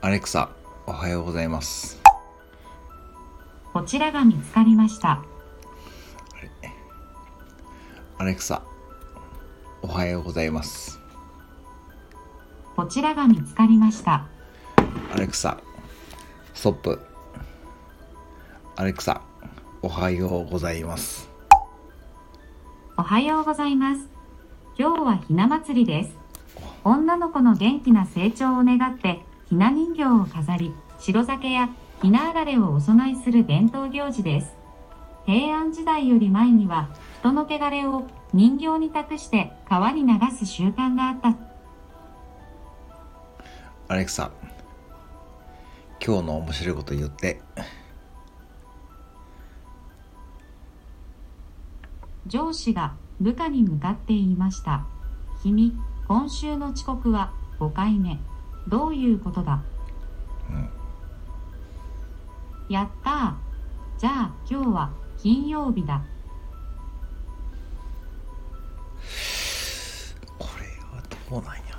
アレクサ、おはようございます。こちらが見つかりました。アレクサ、おはようございます。こちらが見つかりました。アレクサ、ストップ。アレクサ、おはようございます。おはようございます。今日はひな祭りです。女の子の元気な成長を願って、ひな人形を飾り、白酒やひなあられをお供えする伝統行事です。平安時代より前には、人の汚れを人形に託して川に流す習慣があった。アレクサ、今日の面白いこと言って。上司が部下に向かって言いました。君、今週の遅刻は5回目。どういうことだ、やったー。じゃあ今日は金曜日だ。これはどうなんや。